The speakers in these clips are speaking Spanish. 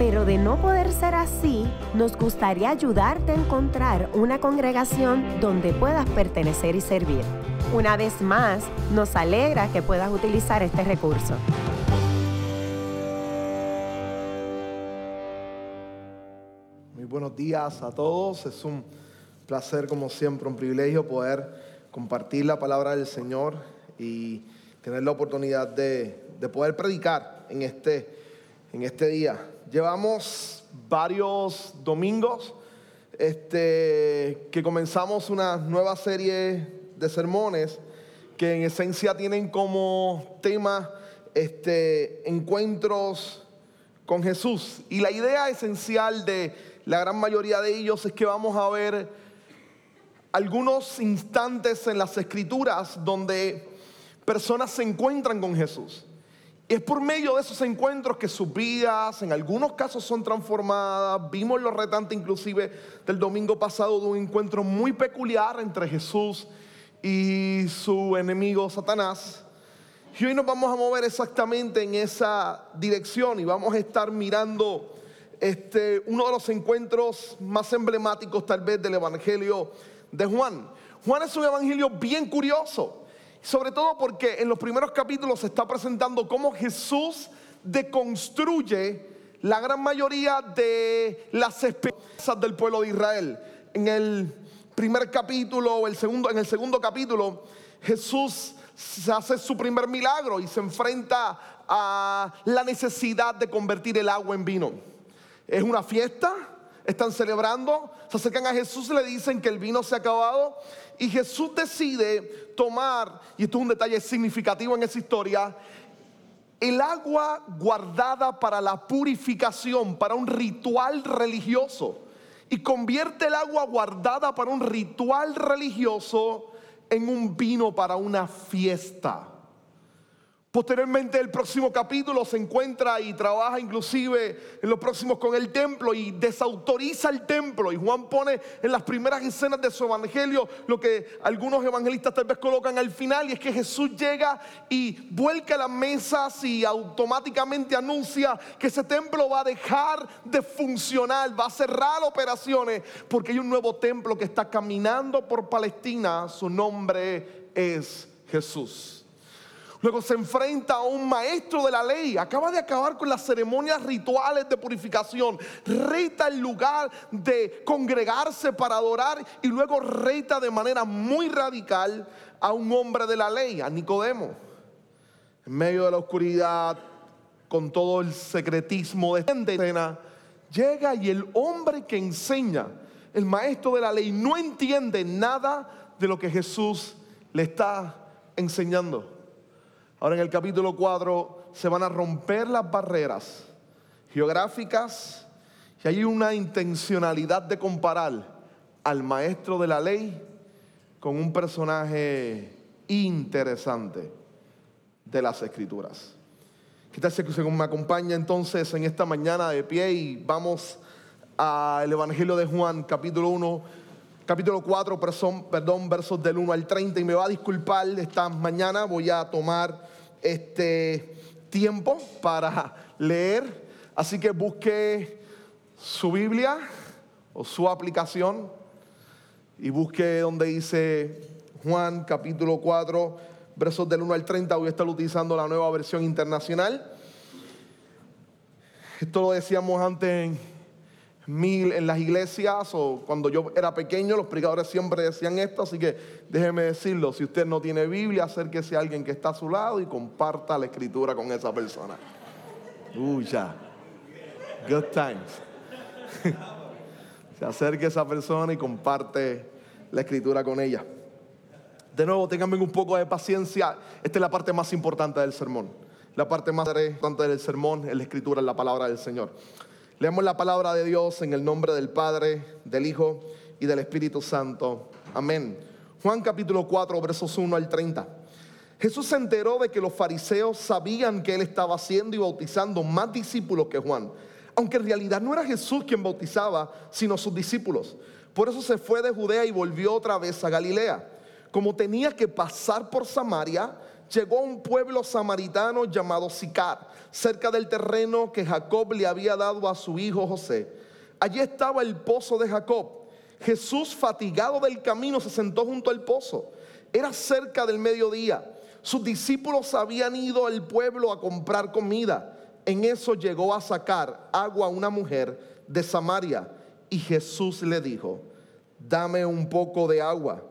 pero de no poder ser así, nos gustaría ayudarte a encontrar una congregación donde puedas pertenecer y servir. Una vez más, nos alegra que puedas utilizar este recurso. Muy buenos días a todos. Es un placer, como siempre, un privilegio poder compartir la palabra del Señor y tener la oportunidad de, poder predicar en este, en este día. Llevamos varios domingos este, que comenzamos una nueva serie de sermones que en esencia tienen como tema este, encuentros con Jesús. Y la idea esencial de la gran mayoría de ellos es que vamos a ver algunos instantes en las escrituras donde personas se encuentran con Jesús. Es por medio de esos encuentros que sus vidas en algunos casos son transformadas. Vimos lo retante inclusive del domingo pasado de un encuentro muy peculiar entre Jesús y su enemigo Satanás. Y hoy nos vamos a mover exactamente en esa dirección y vamos a estar mirando este, uno de los encuentros más emblemáticos tal vez del Evangelio de Juan. Juan es un evangelio bien curioso, sobre todo porque en los primeros capítulos se está presentando cómo Jesús deconstruye la gran mayoría de las esperanzas del pueblo de Israel. En el primer capítulo, el segundo, en el segundo capítulo, Jesús se hace su primer milagro y se enfrenta a la necesidad de convertir el agua en vino. Es una fiesta, están celebrando, se acercan a Jesús y le dicen que el vino se ha acabado. Y Jesús decide tomar, y esto es un detalle significativo en esa historia, el agua guardada para la purificación, para un ritual religioso. Y convierte el agua guardada para un ritual religioso en un vino para una fiesta. Posteriormente el próximo capítulo se encuentra y trabaja inclusive en los próximos con el templo y desautoriza el templo. Y Juan pone en las primeras escenas de su evangelio lo que algunos evangelistas tal vez colocan al final y es que Jesús llega y vuelca las mesas y automáticamente anuncia que ese templo va a dejar de funcionar, va a cerrar operaciones porque hay un nuevo templo que está caminando por Palestina. Su nombre es Jesús. Luego se enfrenta a un maestro de la ley. Acaba de acabar con las ceremonias rituales de purificación. Reita el lugar de congregarse para adorar y luego reita de manera muy radical a un hombre de la ley, a Nicodemo. En medio de la oscuridad, con todo el secretismo de esta escena, llega y el hombre que enseña, el maestro de la ley, no entiende nada de lo que Jesús le está enseñando. Ahora en el capítulo 4 se van a romper las barreras geográficas y hay una intencionalidad de comparar al maestro de la ley con un personaje interesante de las escrituras. ¿Qué tal si me acompaña entonces en esta mañana de pie y vamos al Evangelio de Juan, capítulo 1, capítulo 4, perdón, versos del 1 al 30 y me va a disculpar esta mañana, voy a tomar este tiempo para leer, así que busque su Biblia o su aplicación y busque donde dice Juan capítulo 4, versos del 1 al 30, voy a estar utilizando la nueva versión internacional. Esto lo decíamos antes mil en las iglesias o cuando yo era pequeño, los predicadores siempre decían esto, así que déjeme decirlo, si usted no tiene Biblia, acérquese a alguien que está a su lado y comparta la escritura con esa persona. Uy, ya. Good times. Se acerque a esa persona y comparte la escritura con ella. De nuevo, tengan un poco de paciencia. Esta es la parte más importante del sermón. La parte más importante del sermón es la escritura, es la palabra del Señor. Leamos la palabra de Dios en el nombre del Padre, del Hijo y del Espíritu Santo. Amén. Juan capítulo 4, versos 1 al 30. Jesús se enteró de que los fariseos sabían que él estaba haciendo y bautizando más discípulos que Juan, aunque en realidad no era Jesús quien bautizaba, sino sus discípulos. Por eso se fue de Judea y volvió otra vez a Galilea. Como tenía que pasar por Samaria, llegó a un pueblo samaritano llamado Sicar, cerca del terreno que Jacob le había dado a su hijo José. Allí estaba el pozo de Jacob. Jesús, fatigado del camino, se sentó junto al pozo. Era cerca del mediodía. Sus discípulos habían ido al pueblo a comprar comida. En eso llegó a sacar agua a una mujer de Samaria y Jesús le dijo, dame un poco de agua.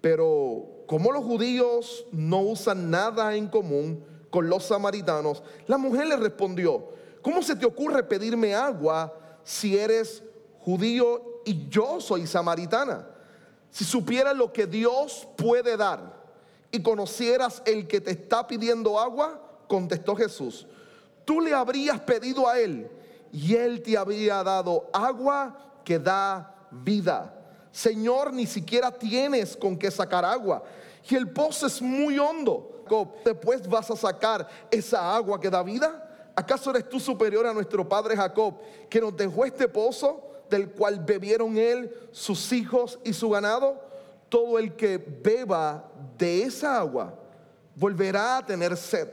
Pero como los judíos no usan nada en común con los samaritanos, la mujer le respondió, ¿cómo se te ocurre pedirme agua si eres judío y yo soy samaritana? Si supieras lo que Dios puede dar y conocieras el que te está pidiendo agua, contestó Jesús, tú le habrías pedido a él y él te habría dado agua que da vida. Señor, ni siquiera tienes con qué sacar agua y el pozo es muy hondo. Después vas a sacar esa agua que da vida. ¿Acaso eres tú superior a nuestro padre Jacob, que nos dejó este pozo del cual bebieron él, sus hijos y su ganado? todo el que beba de esa agua volverá a tener sed,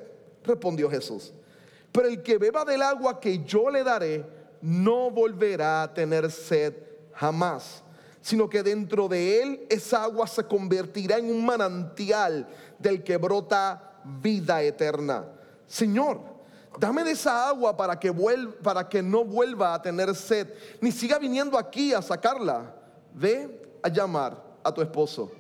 respondió Jesús. Pero el que beba del agua que yo le daré, no volverá a tener sed jamás, sino que dentro de él esa agua se convertirá en un manantial del que brota vida eterna. Señor, dame de esa agua para que, no vuelva a tener sed, ni siga viniendo aquí a sacarla. Ve a llamar a tu esposo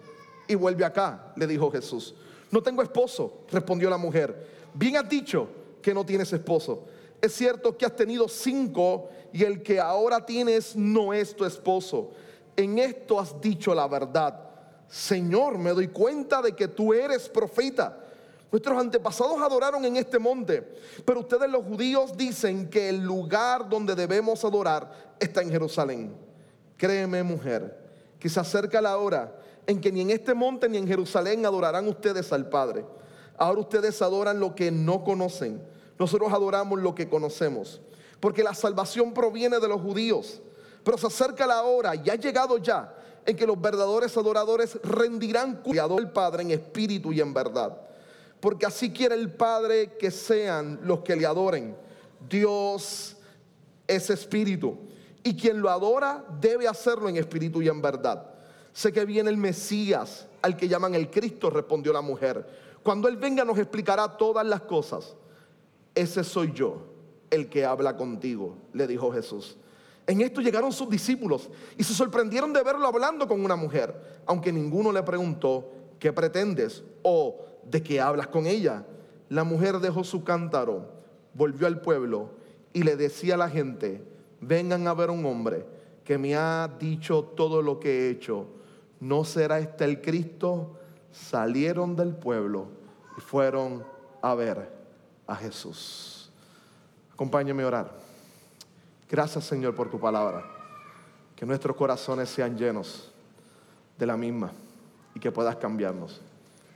y vuelve acá, le dijo Jesús. No tengo esposo, respondió la mujer. Bien has dicho que no tienes esposo. Es cierto que has tenido cinco y el que ahora tienes no es tu esposo. En esto has dicho la verdad. Señor, me doy cuenta de que tú eres profeta. Nuestros antepasados adoraron en este monte, pero ustedes los judíos dicen que el lugar donde debemos adorar está en Jerusalén. Créeme, mujer, que se acerca la hora en que ni en este monte ni en Jerusalén adorarán ustedes al Padre. Ahora ustedes adoran lo que no conocen. Nosotros adoramos lo que conocemos. Porque la salvación proviene de los judíos. Pero se acerca la hora, y ha llegado ya, en que los verdaderos adoradores rendirán cuidado al Padre en espíritu y en verdad. Porque así quiere el Padre que sean los que le adoren. Dios es espíritu y quien lo adora debe hacerlo en espíritu y en verdad. Sé que viene el Mesías, al que llaman el Cristo, respondió la mujer. Cuando Él venga nos explicará todas las cosas. Ese soy yo, el que habla contigo, le dijo Jesús. En esto llegaron sus discípulos y se sorprendieron de verlo hablando con una mujer, aunque ninguno le preguntó, ¿qué pretendes? o ¿de qué hablas con ella? La mujer dejó su cántaro, volvió al pueblo y le decía a la gente, vengan a ver un hombre que me ha dicho todo lo que he hecho. ¿No será este el Cristo? Salieron del pueblo y fueron a ver a Jesús. Acompáñame a orar. Gracias Señor por tu palabra. Que nuestros corazones sean llenos de la misma y que puedas cambiarnos.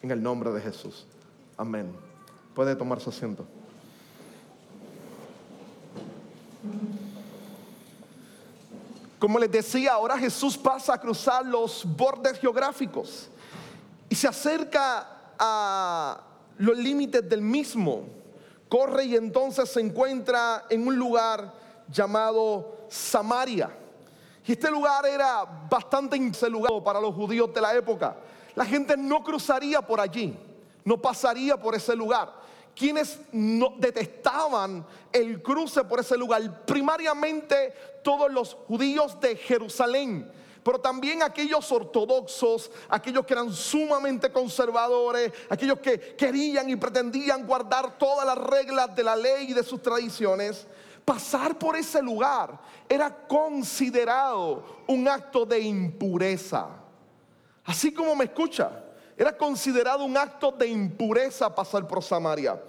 En el nombre de Jesús. Amén. Puede tomar su asiento. Como les decía, ahora Jesús pasa a cruzar los bordes geográficos y se acerca a los límites del mismo. Corre y entonces se encuentra en un lugar llamado Samaria. Y este lugar era bastante lugar para los judíos de la época. La gente no cruzaría por allí, no pasaría por ese lugar quienes no, detestaban el cruce por ese lugar. Primariamente todos los judíos de Jerusalén, pero también aquellos ortodoxos, aquellos que eran sumamente conservadores, aquellos que querían y pretendían guardar todas las reglas de la ley y de sus tradiciones. Pasar por ese lugar era considerado un acto de impureza. Así como me escucha, era considerado un acto de impureza pasar por Samaria.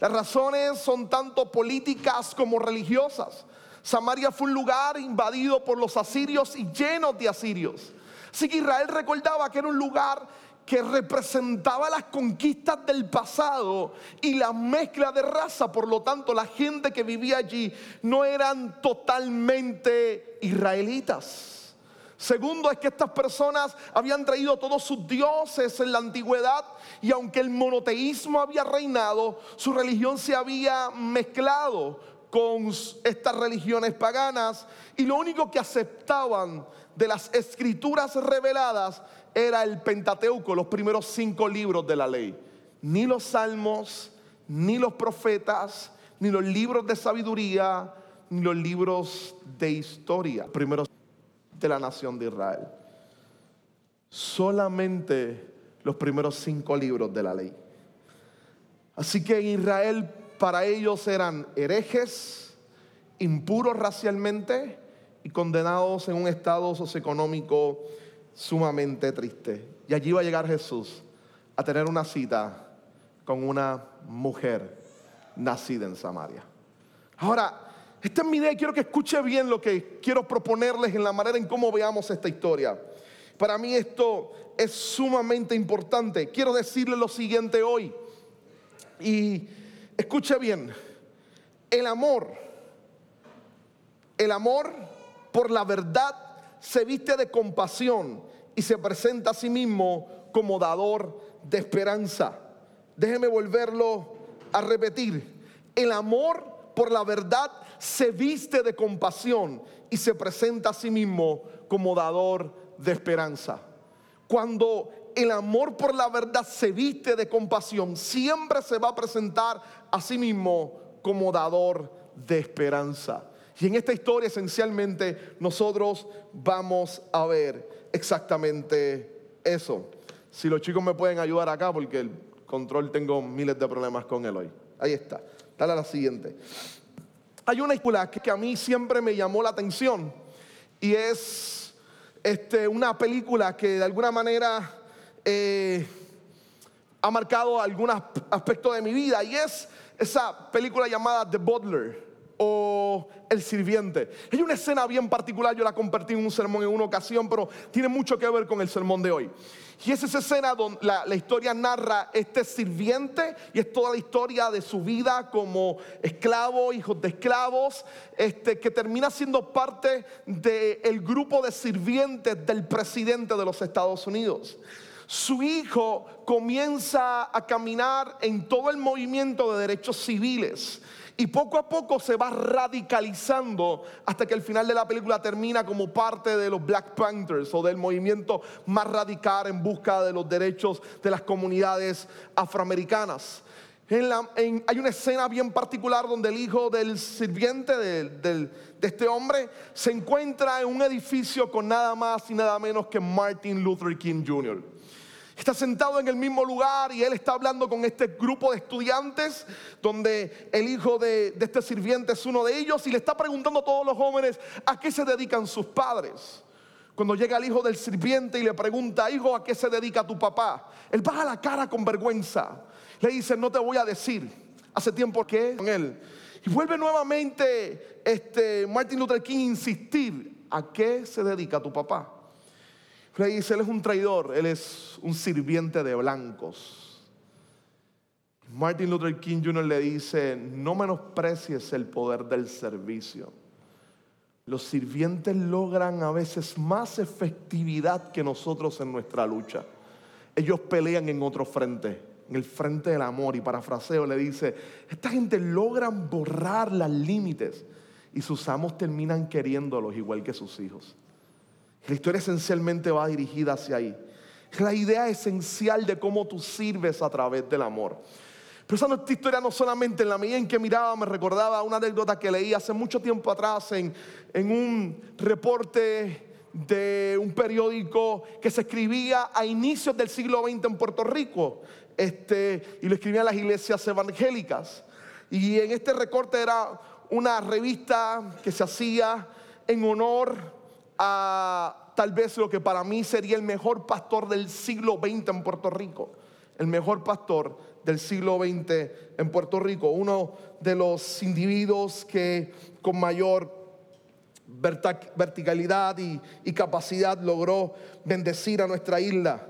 Las razones son tanto políticas como religiosas. Samaria fue un lugar invadido por los asirios y lleno de asirios. Así que Israel recordaba que era un lugar que representaba las conquistas del pasado y la mezcla de raza. Por lo tanto, la gente que vivía allí no eran totalmente israelitas. Segundo es que estas personas habían traído todos sus dioses en la antigüedad y aunque el monoteísmo había reinado, su religión se había mezclado con estas religiones paganas y lo único que aceptaban de las escrituras reveladas era el Pentateuco, los primeros cinco libros de la ley. Ni los salmos, ni los profetas, ni los libros de sabiduría, ni los libros de historia, primeros de la nación de Israel. Solamente los primeros cinco libros de la ley. Así que Israel para ellos eran herejes, impuros racialmente y condenados en un estado socioeconómico sumamente triste. Y allí va a llegar Jesús a tener una cita con una mujer nacida en Samaria. Ahora, esta es mi idea quiero que escuche bien lo que quiero proponerles en la manera en cómo veamos esta historia. Para mí esto es sumamente importante. Quiero decirle lo siguiente hoy. Y escuche bien, el amor, el amor por la verdad se viste de compasión y se presenta a sí mismo como dador de esperanza. Déjeme volverlo a repetir. El amor por la verdad se viste de compasión y se presenta a sí mismo como dador de esperanza. Cuando el amor por la verdad se viste de compasión, siempre se va a presentar a sí mismo como dador de esperanza. Y en esta historia esencialmente nosotros vamos a ver exactamente eso. Si los chicos me pueden ayudar acá, porque el control tengo miles de problemas con él hoy. Ahí está. Dale a la siguiente. Hay una película que a mí siempre me llamó la atención y es este, una película que de alguna manera eh, ha marcado algún aspecto de mi vida y es esa película llamada The Butler o El Sirviente. Hay una escena bien particular, yo la compartí en un sermón en una ocasión, pero tiene mucho que ver con el sermón de hoy. Y es esa escena donde la, historia narra este sirviente y es toda la historia de su vida como esclavo, hijos de esclavos, este, que termina siendo parte del grupo de sirvientes del presidente de los Estados Unidos su hijo comienza a caminar en todo el movimiento de derechos civiles. Y poco a poco se va radicalizando hasta que el final de la película termina como parte de los Black Panthers o del movimiento más radical en busca de los derechos de las comunidades afroamericanas. hay una escena bien particular donde el hijo del sirviente de este hombre se encuentra en un edificio con nada más y nada menos que Martin Luther King Jr. Está sentado en el mismo lugar y él está hablando con este grupo de estudiantes donde el hijo de, este sirviente es uno de ellos y le está preguntando a todos los jóvenes a qué se dedican sus padres. Cuando llega el hijo del sirviente y le pregunta, hijo, ¿a qué se dedica tu papá? Él baja la cara con vergüenza. Le dice, no te voy a decir. Hace tiempo que con él. Y vuelve nuevamente este Martin Luther King a insistir, ¿a qué se dedica tu papá? Le dice, él es un traidor, él es un sirviente de blancos. Martin Luther King Jr. le dice, no menosprecies el poder del servicio. Los sirvientes logran a veces más efectividad que nosotros en nuestra lucha. Ellos pelean en otro frente, en el frente del amor. Y parafraseo le dice, esta gente logran borrar las límites y sus amos terminan queriéndolos igual que sus hijos. La historia esencialmente va dirigida hacia ahí. Es la idea esencial de cómo tú sirves a través del amor. Pero esta historia no solamente en la medida en que miraba me recordaba una anécdota que leí hace mucho tiempo atrás en, en un reporte de un periódico que se escribía a inicios del siglo XX en Puerto Rico este, y lo escribían las iglesias evangélicas. Y en este recorte era una revista que se hacía en honor a tal vez lo que para mí sería el mejor pastor del siglo XX en Puerto Rico. El mejor pastor del siglo XX en Puerto Rico. Uno de los individuos que con mayor verticalidad y, capacidad logró bendecir a nuestra isla.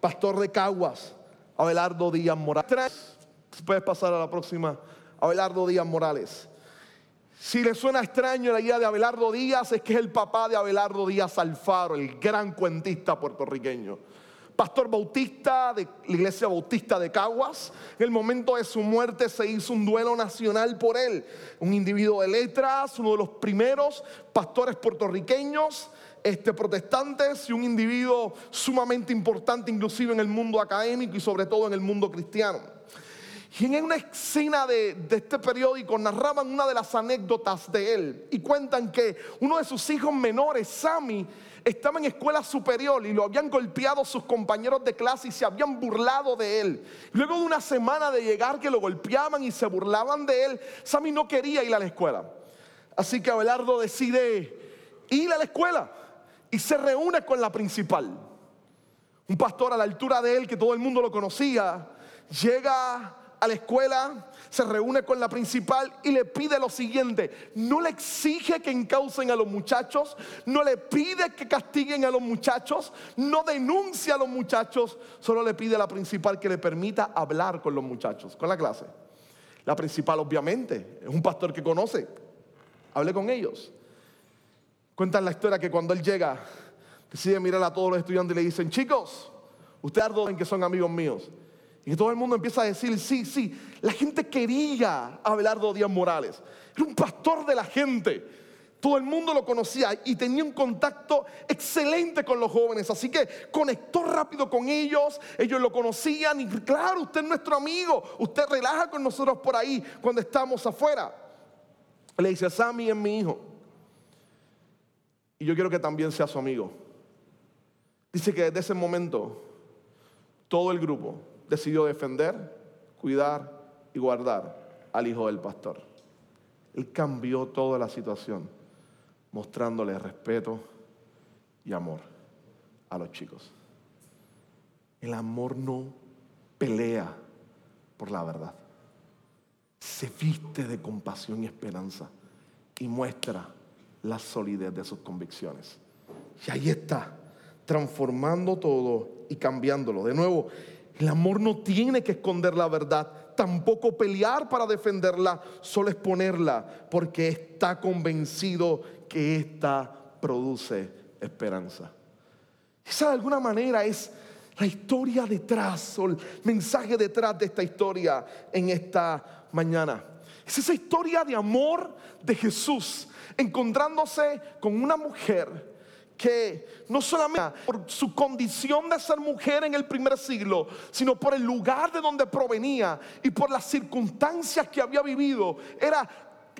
Pastor de Caguas, Abelardo Díaz Morales. Puedes pasar a la próxima. Abelardo Díaz Morales. Si le suena extraño la idea de Abelardo Díaz, es que es el papá de Abelardo Díaz Alfaro, el gran cuentista puertorriqueño pastor bautista de la iglesia bautista de Caguas. En el momento de su muerte se hizo un duelo nacional por él. Un individuo de letras, uno de los primeros pastores puertorriqueños, este, protestantes y un individuo sumamente importante inclusive en el mundo académico y sobre todo en el mundo cristiano. Y en una escena de, de, este periódico narraban una de las anécdotas de él y cuentan que uno de sus hijos menores, Sammy, estaba en escuela superior y lo habían golpeado sus compañeros de clase y se habían burlado de él. Luego de una semana de llegar que lo golpeaban y se burlaban de él, Sammy no quería ir a la escuela. Así que Abelardo decide ir a la escuela y se reúne con la principal. Un pastor a la altura de él, que todo el mundo lo conocía, llega a la escuela, se reúne con la principal y le pide lo siguiente. No le exige que encaucen a los muchachos, no le pide que castiguen a los muchachos, no denuncia a los muchachos, solo le pide a la principal que le permita hablar con los muchachos, con la clase. La principal obviamente es un pastor que conoce, hable con ellos. Cuentan la historia que cuando él llega, decide mirar a todos los estudiantes y le dicen, chicos, ustedes en que son amigos míos. Y todo el mundo empieza a decir, sí, sí, la gente quería a Abelardo Díaz Morales. Era un pastor de la gente. Todo el mundo lo conocía y tenía un contacto excelente con los jóvenes. Así que conectó rápido con ellos. Ellos lo conocían y claro, usted es nuestro amigo. Usted relaja con nosotros por ahí cuando estamos afuera. Le dice, Sammy es mi hijo. Y yo quiero que también sea su amigo. Dice que desde ese momento todo el grupo decidió defender, cuidar y guardar al hijo del pastor. Él cambió toda la situación, mostrándole respeto y amor a los chicos. El amor no pelea por la verdad. Se viste de compasión y esperanza y muestra la solidez de sus convicciones. Y ahí está, transformando todo y cambiándolo. De nuevo, el amor no tiene que esconder la verdad, tampoco pelear para defenderla, solo exponerla, porque está convencido que ésta produce esperanza. Esa de alguna manera es la historia detrás, o el mensaje detrás de esta historia en esta mañana. Es esa historia de amor de Jesús encontrándose con una mujer que no solamente por su condición de ser mujer en el primer siglo, sino por el lugar de donde provenía y por las circunstancias que había vivido, era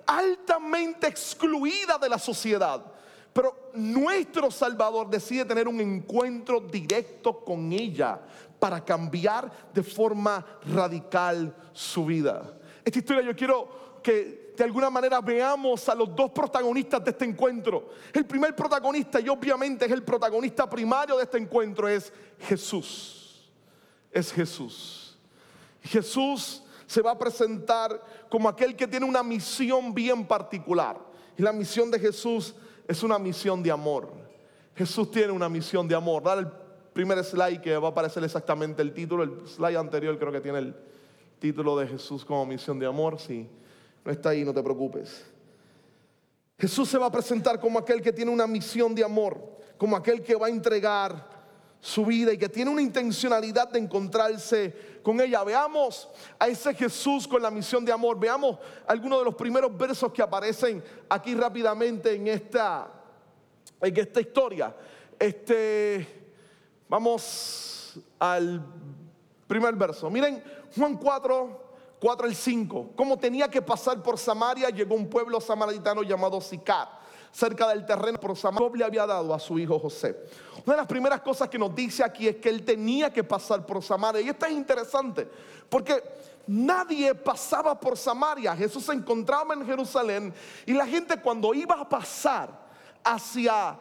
altamente excluida de la sociedad. Pero nuestro Salvador decide tener un encuentro directo con ella para cambiar de forma radical su vida. Esta historia yo quiero que de alguna manera veamos a los dos protagonistas de este encuentro. El primer protagonista, y obviamente es el protagonista primario de este encuentro, es Jesús. Es Jesús. Jesús se va a presentar como aquel que tiene una misión bien particular. Y la misión de Jesús es una misión de amor. Jesús tiene una misión de amor. Dale el primer slide que va a aparecer exactamente el título. El slide anterior creo que tiene el título de Jesús como misión de amor. Sí. Está ahí, no te preocupes. Jesús se va a presentar como aquel que tiene una misión de amor, como aquel que va a entregar su vida y que tiene una intencionalidad de encontrarse con ella. Veamos a ese Jesús con la misión de amor. Veamos algunos de los primeros versos que aparecen aquí rápidamente en esta, en esta historia. Este, vamos al primer verso. Miren, Juan 4, 4 al 5. Como tenía que pasar por Samaria, llegó un pueblo samaritano llamado Sicar, cerca del terreno por Samaria le había dado a su hijo José. Una de las primeras cosas que nos dice aquí es que él tenía que pasar por Samaria. Y esto es interesante, porque nadie pasaba por Samaria. Jesús se encontraba en Jerusalén y la gente cuando iba a pasar hacia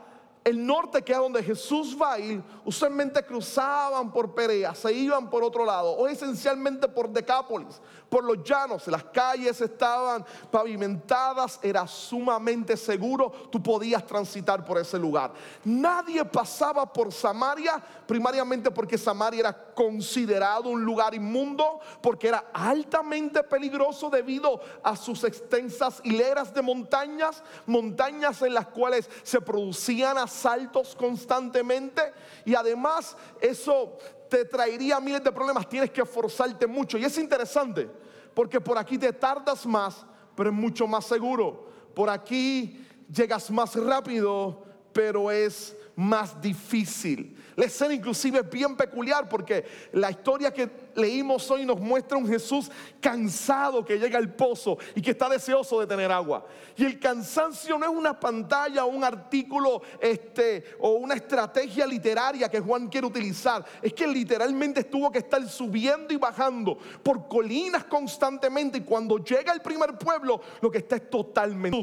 el norte, que es donde Jesús va a ir, usualmente cruzaban por Perea, se iban por otro lado, o esencialmente por Decápolis, por los llanos. Las calles estaban pavimentadas, era sumamente seguro, tú podías transitar por ese lugar. Nadie pasaba por Samaria, primariamente porque Samaria era considerado un lugar inmundo, porque era altamente peligroso debido a sus extensas hileras de montañas, montañas en las cuales se producían asaltos constantemente y además eso te traería miles de problemas, tienes que esforzarte mucho. Y es interesante, porque por aquí te tardas más, pero es mucho más seguro. Por aquí llegas más rápido, pero es más difícil. La escena inclusive es bien peculiar porque la historia que leímos hoy nos muestra un Jesús cansado que llega al pozo y que está deseoso de tener agua. Y el cansancio no es una pantalla o un artículo este, o una estrategia literaria que Juan quiere utilizar. Es que literalmente tuvo que estar subiendo y bajando por colinas constantemente y cuando llega al primer pueblo lo que está es totalmente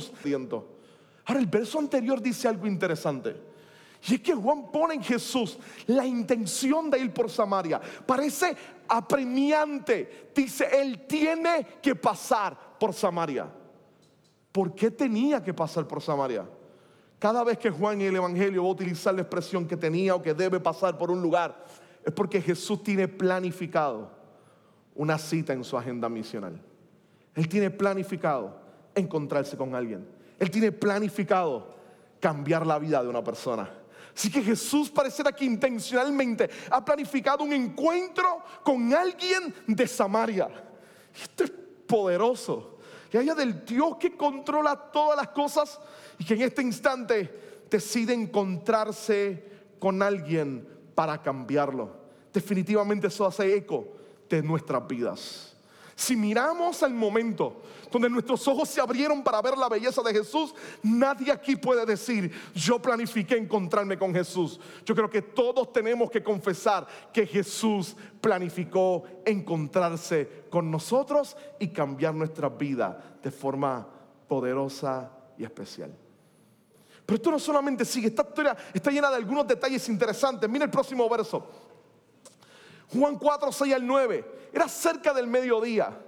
Ahora el verso anterior dice algo interesante. Y es que Juan pone en Jesús la intención de ir por Samaria. Parece apremiante. Dice, él tiene que pasar por Samaria. ¿Por qué tenía que pasar por Samaria? Cada vez que Juan en el Evangelio va a utilizar la expresión que tenía o que debe pasar por un lugar, es porque Jesús tiene planificado una cita en su agenda misional. Él tiene planificado encontrarse con alguien. Él tiene planificado cambiar la vida de una persona. Así que Jesús pareciera que intencionalmente ha planificado un encuentro con alguien de Samaria. Esto es poderoso. Que haya del Dios que controla todas las cosas y que en este instante decide encontrarse con alguien para cambiarlo. Definitivamente eso hace eco de nuestras vidas. Si miramos al momento donde nuestros ojos se abrieron para ver la belleza de Jesús, nadie aquí puede decir, yo planifiqué encontrarme con Jesús. Yo creo que todos tenemos que confesar que Jesús planificó encontrarse con nosotros y cambiar nuestra vida de forma poderosa y especial. Pero esto no solamente sigue, esta historia está llena de algunos detalles interesantes. Mira el próximo verso. Juan 4, 6 al 9. Era cerca del mediodía.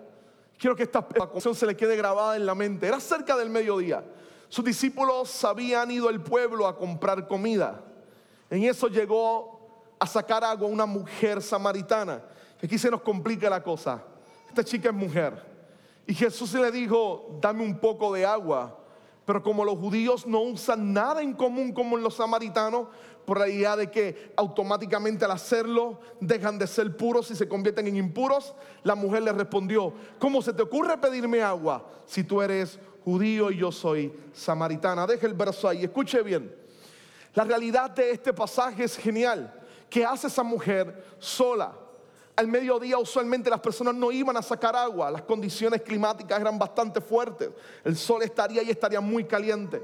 Quiero que esta cuestión se le quede grabada en la mente. Era cerca del mediodía. Sus discípulos habían ido al pueblo a comprar comida. En eso llegó a sacar agua una mujer samaritana. Aquí se nos complica la cosa. Esta chica es mujer. Y Jesús le dijo, dame un poco de agua. Pero como los judíos no usan nada en común como los samaritanos, por la idea de que automáticamente al hacerlo dejan de ser puros y se convierten en impuros, la mujer le respondió, ¿cómo se te ocurre pedirme agua si tú eres judío y yo soy samaritana? Deja el verso ahí, escuche bien. La realidad de este pasaje es genial. ¿Qué hace esa mujer sola? Al mediodía usualmente las personas no iban a sacar agua, las condiciones climáticas eran bastante fuertes, el sol estaría y estaría muy caliente.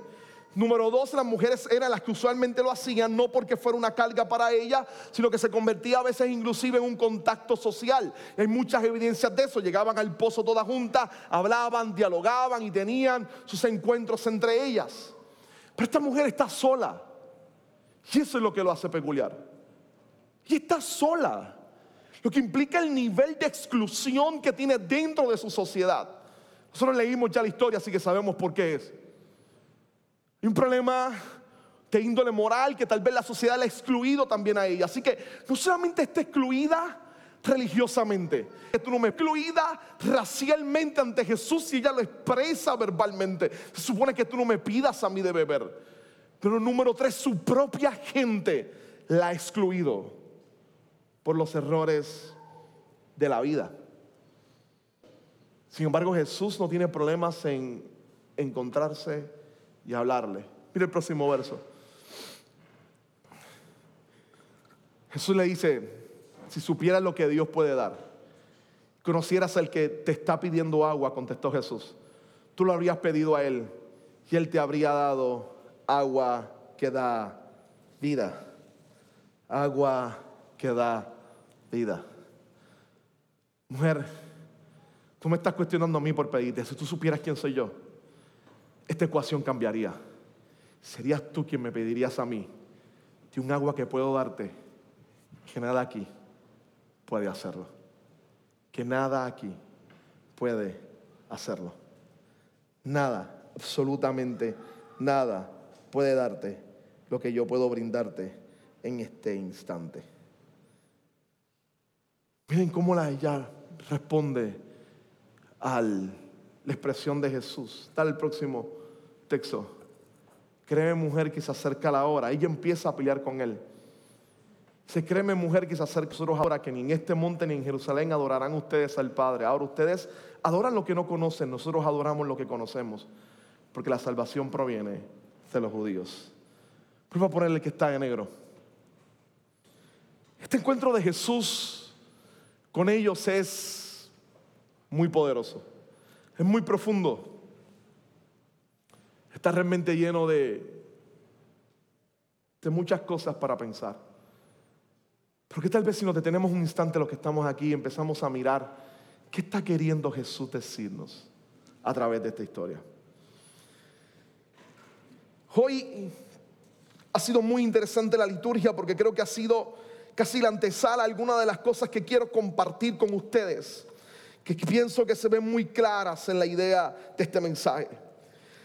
Número dos, las mujeres eran las que usualmente lo hacían, no porque fuera una carga para ella, sino que se convertía a veces inclusive en un contacto social. Hay muchas evidencias de eso. Llegaban al pozo todas juntas, hablaban, dialogaban y tenían sus encuentros entre ellas. Pero esta mujer está sola. Y eso es lo que lo hace peculiar. Y está sola. Lo que implica el nivel de exclusión que tiene dentro de su sociedad. Nosotros leímos ya la historia, así que sabemos por qué es. Y un problema de índole moral que tal vez la sociedad le ha excluido también a ella. Así que no solamente está excluida religiosamente, tú no me excluida racialmente ante Jesús y ella lo expresa verbalmente. Se supone que tú no me pidas a mí de beber. Pero número tres, su propia gente la ha excluido por los errores de la vida. Sin embargo, Jesús no tiene problemas en encontrarse y hablarle. Mire el próximo verso. Jesús le dice, si supieras lo que Dios puede dar, conocieras al que te está pidiendo agua, contestó Jesús, tú lo habrías pedido a Él y Él te habría dado agua que da vida. Agua que da vida. Mujer, tú me estás cuestionando a mí por pedirte, si tú supieras quién soy yo esta ecuación cambiaría. Serías tú quien me pedirías a mí de un agua que puedo darte, que nada aquí puede hacerlo. Que nada aquí puede hacerlo. Nada, absolutamente nada puede darte lo que yo puedo brindarte en este instante. Miren cómo la ella responde a la expresión de Jesús. Está el próximo texto. Créeme mujer que se acerca la hora. Ella empieza a pelear con él. Se créeme mujer que se acerca nosotros ahora que ni en este monte ni en Jerusalén adorarán ustedes al Padre. Ahora ustedes adoran lo que no conocen, nosotros adoramos lo que conocemos. Porque la salvación proviene de los judíos. Prueba a ponerle que está en negro. Este encuentro de Jesús con ellos es muy poderoso, es muy profundo. Está realmente lleno de, de muchas cosas para pensar. Porque tal vez si nos detenemos un instante los que estamos aquí y empezamos a mirar qué está queriendo Jesús decirnos a través de esta historia. Hoy ha sido muy interesante la liturgia porque creo que ha sido casi la antesala alguna de las cosas que quiero compartir con ustedes, que pienso que se ven muy claras en la idea de este mensaje.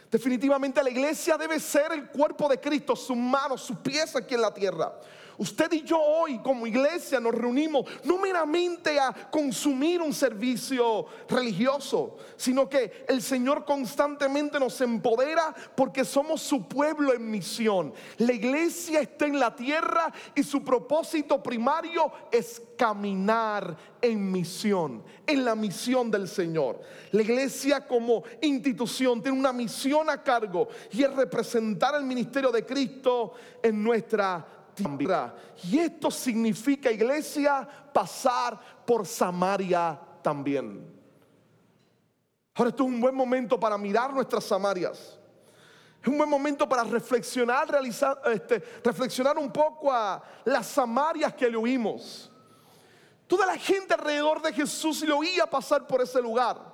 Definitivamente la iglesia debe ser el cuerpo de Cristo, sus manos, sus pies aquí en la tierra. Usted y yo hoy como iglesia nos reunimos no meramente a consumir un servicio religioso, sino que el Señor constantemente nos empodera porque somos su pueblo en misión. La iglesia está en la tierra y su propósito primario es caminar en misión, en la misión del Señor. La iglesia como institución tiene una misión a cargo y es representar el ministerio de Cristo en nuestra y esto significa, iglesia, pasar por Samaria también. Ahora, esto es un buen momento para mirar nuestras Samarias. Es un buen momento para reflexionar, realizar, este, reflexionar un poco a las Samarias que le oímos. Toda la gente alrededor de Jesús le oía pasar por ese lugar.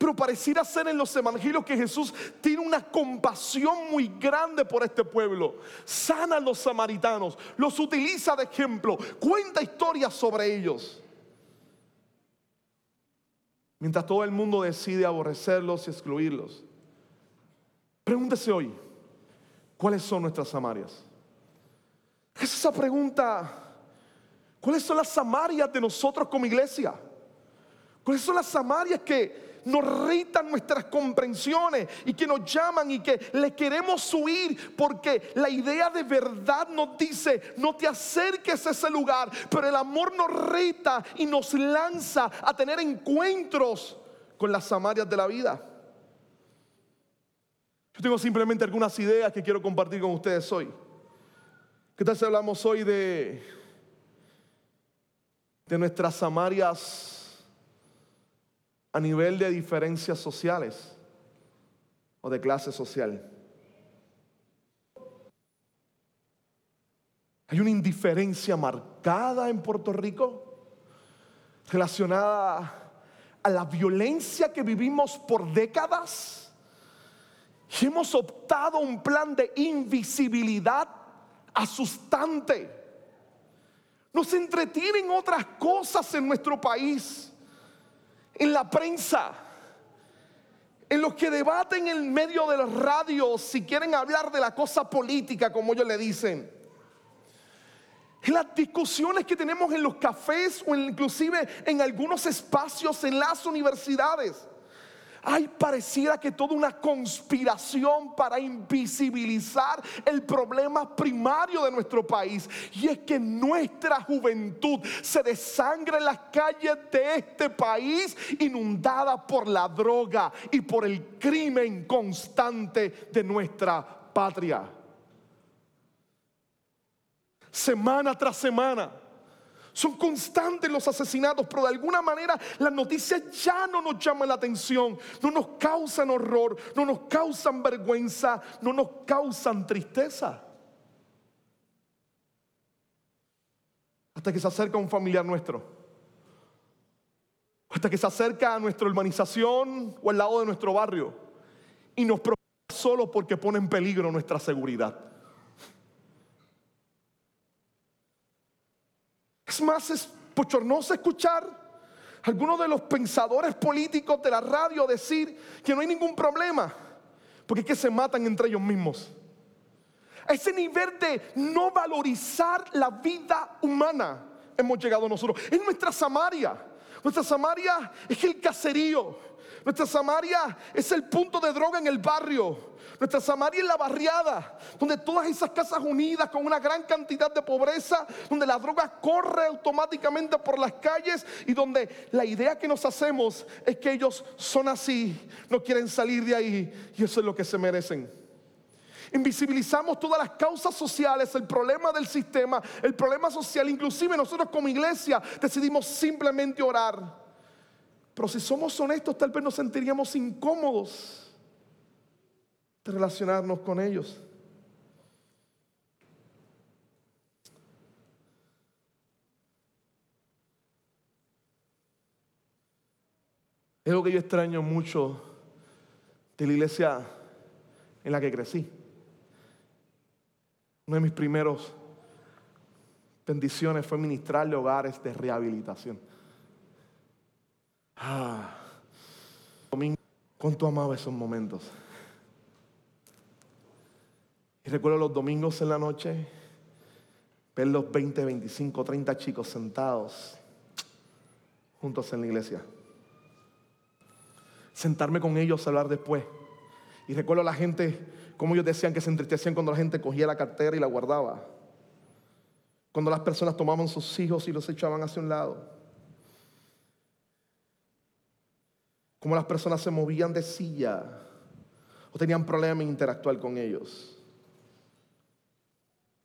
Pero pareciera ser en los evangelios que Jesús tiene una compasión muy grande por este pueblo. Sana a los samaritanos, los utiliza de ejemplo, cuenta historias sobre ellos. Mientras todo el mundo decide aborrecerlos y excluirlos. Pregúntese hoy, ¿cuáles son nuestras Samarias? Es esa pregunta, ¿cuáles son las Samarias de nosotros como iglesia? ¿Cuáles son las Samarias que nos ritan nuestras comprensiones y que nos llaman y que le queremos huir porque la idea de verdad nos dice, no te acerques a ese lugar, pero el amor nos rita y nos lanza a tener encuentros con las Samarias de la vida. Yo tengo simplemente algunas ideas que quiero compartir con ustedes hoy. ¿Qué tal si hablamos hoy de, de nuestras Samarias a nivel de diferencias sociales o de clase social. Hay una indiferencia marcada en Puerto Rico relacionada a la violencia que vivimos por décadas. Y hemos optado un plan de invisibilidad asustante. Nos entretienen otras cosas en nuestro país en la prensa, en los que debaten en medio de los radios, si quieren hablar de la cosa política, como ellos le dicen. En las discusiones que tenemos en los cafés o inclusive en algunos espacios en las universidades. Hay pareciera que toda una conspiración para invisibilizar el problema primario de nuestro país. Y es que nuestra juventud se desangra en las calles de este país inundada por la droga y por el crimen constante de nuestra patria. Semana tras semana son constantes los asesinatos, pero de alguna manera las noticias ya no nos llaman la atención, no nos causan horror, no nos causan vergüenza, no nos causan tristeza. Hasta que se acerca un familiar nuestro, hasta que se acerca a nuestra urbanización o al lado de nuestro barrio y nos preocupa solo porque pone en peligro nuestra seguridad. Es más, es bochornoso escuchar algunos de los pensadores políticos de la radio decir que no hay ningún problema, porque que se matan entre ellos mismos. Ese nivel de no valorizar la vida humana hemos llegado nosotros. Es nuestra Samaria. Nuestra Samaria es el caserío. Nuestra Samaria es el punto de droga en el barrio. Nuestra Samaria es la barriada, donde todas esas casas unidas con una gran cantidad de pobreza, donde la droga corre automáticamente por las calles y donde la idea que nos hacemos es que ellos son así, no quieren salir de ahí y eso es lo que se merecen. Invisibilizamos todas las causas sociales, el problema del sistema, el problema social. Inclusive nosotros como iglesia decidimos simplemente orar. Pero si somos honestos, tal vez nos sentiríamos incómodos de relacionarnos con ellos. Es lo que yo extraño mucho de la iglesia en la que crecí. Una de mis primeros bendiciones fue ministrarle hogares de rehabilitación. Ah, cuánto amaba esos momentos. Y recuerdo los domingos en la noche, ver los 20, 25, 30 chicos sentados juntos en la iglesia. Sentarme con ellos a hablar después. Y recuerdo a la gente, como ellos decían que se entristecían cuando la gente cogía la cartera y la guardaba. Cuando las personas tomaban sus hijos y los echaban hacia un lado. Como las personas se movían de silla o tenían problemas en interactuar con ellos.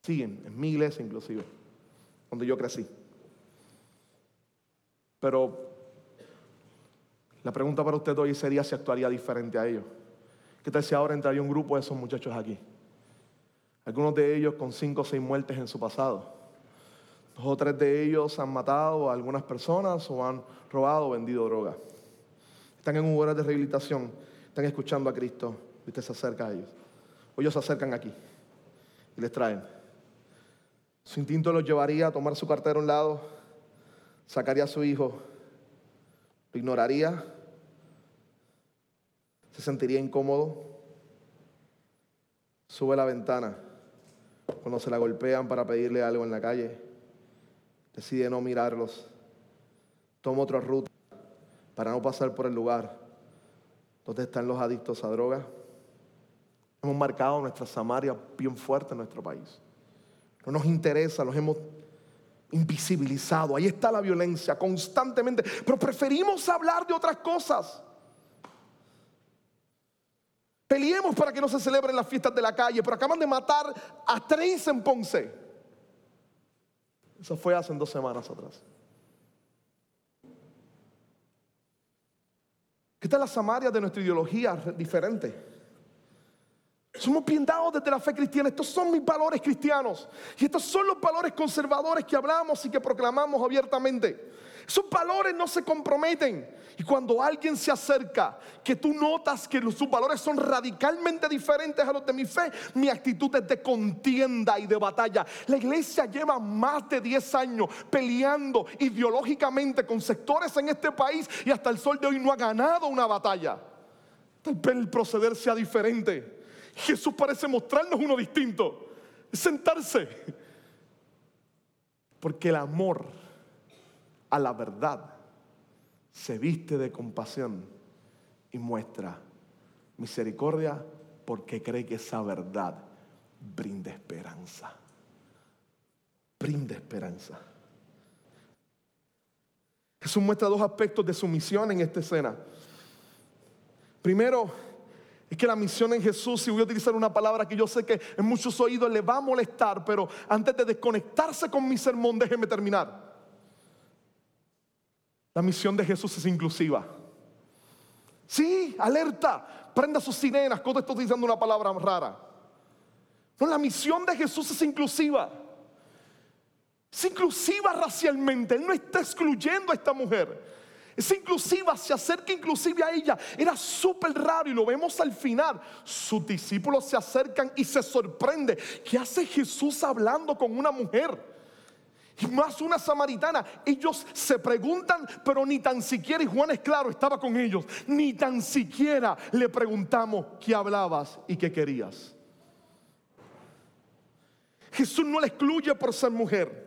Siguen, en mi iglesia inclusive, donde yo crecí. Pero la pregunta para usted hoy sería si actuaría diferente a ellos. ¿Qué tal si ahora entraría un grupo de esos muchachos aquí? Algunos de ellos con cinco o seis muertes en su pasado. Dos o tres de ellos han matado a algunas personas o han robado o vendido droga. Están en un lugar de rehabilitación, están escuchando a Cristo y usted se acerca a ellos. O ellos se acercan aquí y les traen. Su instinto los llevaría a tomar su cartera a un lado, sacaría a su hijo, lo ignoraría, se sentiría incómodo, sube la ventana cuando se la golpean para pedirle algo en la calle, decide no mirarlos, toma otra ruta para no pasar por el lugar donde están los adictos a droga. Hemos marcado nuestra Samaria bien fuerte en nuestro país no nos interesa, los hemos invisibilizado. Ahí está la violencia constantemente, pero preferimos hablar de otras cosas. Peleemos para que no se celebren las fiestas de la calle, pero acaban de matar a tres en Ponce. Eso fue hace dos semanas atrás. ¿Qué tal la Samaria de nuestra ideología diferente? Somos bien dados desde la fe cristiana. Estos son mis valores cristianos. Y estos son los valores conservadores que hablamos y que proclamamos abiertamente. Esos valores no se comprometen. Y cuando alguien se acerca, que tú notas que sus valores son radicalmente diferentes a los de mi fe, mi actitud es de contienda y de batalla. La iglesia lleva más de 10 años peleando ideológicamente con sectores en este país y hasta el sol de hoy no ha ganado una batalla. Tal vez el proceder sea diferente. Jesús parece mostrarnos uno distinto. sentarse. Porque el amor a la verdad se viste de compasión y muestra misericordia porque cree que esa verdad brinda esperanza. Brinda esperanza. Jesús muestra dos aspectos de su misión en esta escena. Primero, es que la misión en Jesús, si voy a utilizar una palabra que yo sé que en muchos oídos le va a molestar, pero antes de desconectarse con mi sermón, déjeme terminar. La misión de Jesús es inclusiva. Sí, alerta, prenda sus sirenas, cuando estoy utilizando una palabra rara. No, la misión de Jesús es inclusiva. Es inclusiva racialmente. Él no está excluyendo a esta mujer. Es inclusiva, se acerca inclusive a ella. Era súper raro y lo vemos al final. Sus discípulos se acercan y se sorprende. ¿Qué hace Jesús hablando con una mujer? Y más una samaritana. Ellos se preguntan, pero ni tan siquiera, y Juan es claro, estaba con ellos, ni tan siquiera le preguntamos qué hablabas y qué querías. Jesús no le excluye por ser mujer.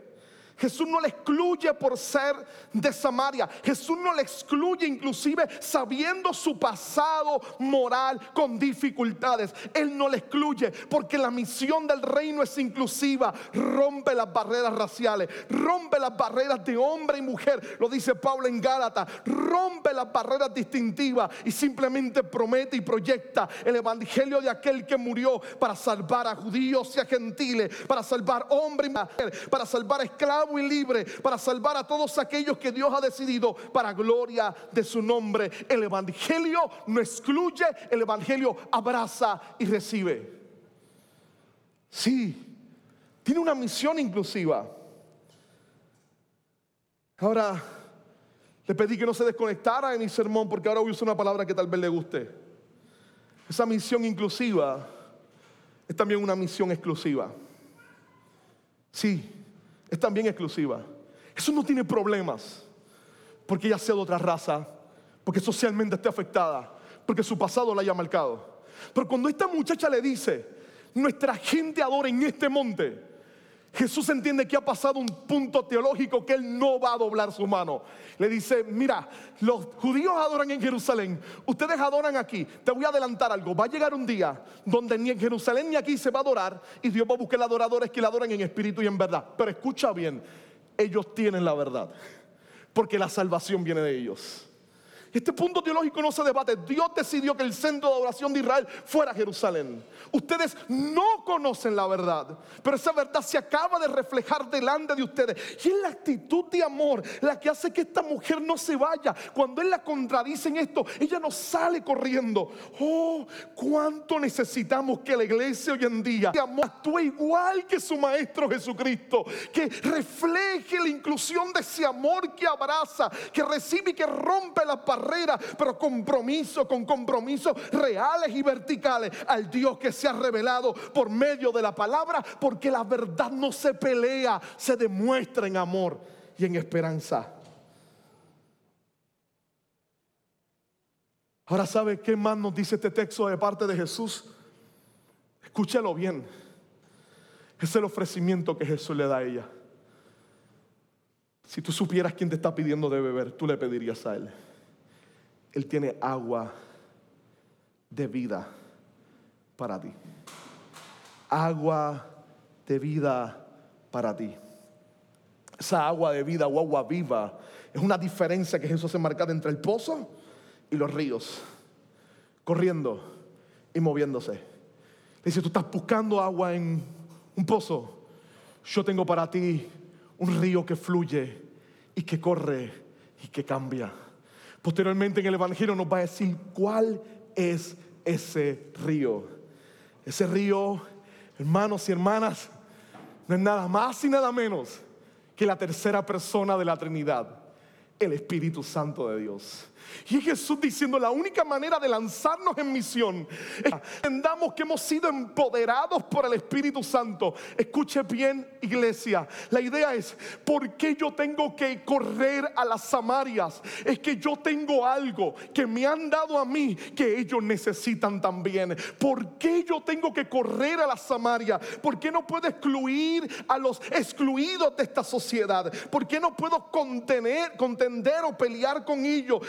Jesús no le excluye por ser de Samaria. Jesús no le excluye inclusive sabiendo su pasado moral con dificultades. Él no le excluye porque la misión del reino es inclusiva. Rompe las barreras raciales, rompe las barreras de hombre y mujer. Lo dice Pablo en Gálatas. Rompe las barreras distintivas y simplemente promete y proyecta el evangelio de aquel que murió para salvar a judíos y a gentiles, para salvar hombre y mujer, para salvar esclavos y libre para salvar a todos aquellos que Dios ha decidido para gloria de su nombre. El Evangelio no excluye, el Evangelio abraza y recibe. Sí, tiene una misión inclusiva. Ahora, le pedí que no se desconectara en mi sermón porque ahora voy a usar una palabra que tal vez le guste. Esa misión inclusiva es también una misión exclusiva. Sí, es también exclusiva. Eso no tiene problemas, porque ella sea de otra raza, porque socialmente esté afectada, porque su pasado la haya marcado. Pero cuando esta muchacha le dice, nuestra gente adora en este monte, Jesús entiende que ha pasado un punto teológico que él no va a doblar su mano. Le dice, mira, los judíos adoran en Jerusalén, ustedes adoran aquí. Te voy a adelantar algo, va a llegar un día donde ni en Jerusalén ni aquí se va a adorar y Dios va a buscar adoradores que le adoran en espíritu y en verdad. Pero escucha bien, ellos tienen la verdad, porque la salvación viene de ellos. Este punto teológico no se debate. Dios decidió que el centro de adoración de Israel fuera Jerusalén. Ustedes no conocen la verdad, pero esa verdad se acaba de reflejar delante de ustedes. Y es la actitud de amor la que hace que esta mujer no se vaya. Cuando él la contradice en esto, ella no sale corriendo. Oh, cuánto necesitamos que la iglesia hoy en día actúe igual que su maestro Jesucristo, que refleje la inclusión de ese amor que abraza, que recibe y que rompe las pero compromiso con compromisos reales y verticales al Dios que se ha revelado por medio de la palabra, porque la verdad no se pelea, se demuestra en amor y en esperanza. Ahora sabe qué más nos dice este texto de parte de Jesús. Escúchelo bien. Es el ofrecimiento que Jesús le da a ella. Si tú supieras quién te está pidiendo de beber, tú le pedirías a Él. Él tiene agua de vida para ti. Agua de vida para ti. Esa agua de vida o agua viva es una diferencia que Jesús hace marcada entre el pozo y los ríos, corriendo y moviéndose. Dice, tú estás buscando agua en un pozo. Yo tengo para ti un río que fluye y que corre y que cambia. Posteriormente en el Evangelio nos va a decir cuál es ese río. Ese río, hermanos y hermanas, no es nada más y nada menos que la tercera persona de la Trinidad, el Espíritu Santo de Dios. Y Jesús diciendo, la única manera de lanzarnos en misión es que entendamos que hemos sido empoderados por el Espíritu Santo. Escuche bien, iglesia. La idea es, ¿por qué yo tengo que correr a las Samarias? Es que yo tengo algo que me han dado a mí que ellos necesitan también. ¿Por qué yo tengo que correr a las Samarias? ¿Por qué no puedo excluir a los excluidos de esta sociedad? ¿Por qué no puedo contener, contender o pelear con ellos?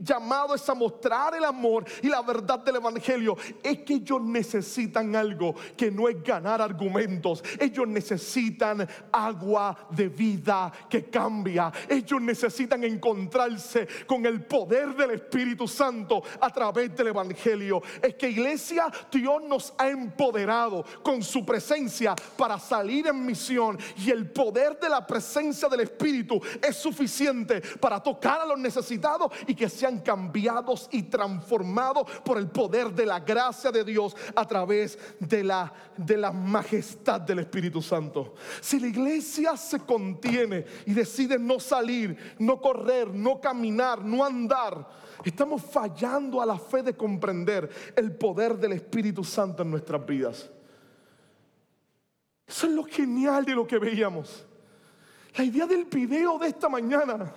Llamado es a mostrar el amor y la verdad del Evangelio. Es que ellos necesitan algo que no es ganar argumentos. Ellos necesitan agua de vida que cambia. Ellos necesitan encontrarse con el poder del Espíritu Santo a través del Evangelio. Es que iglesia, Dios nos ha empoderado con su presencia para salir en misión. Y el poder de la presencia del Espíritu es suficiente para tocar a los necesitados que sean cambiados y transformados por el poder de la gracia de Dios a través de la, de la majestad del Espíritu Santo. Si la iglesia se contiene y decide no salir, no correr, no caminar, no andar, estamos fallando a la fe de comprender el poder del Espíritu Santo en nuestras vidas. Eso es lo genial de lo que veíamos. La idea del video de esta mañana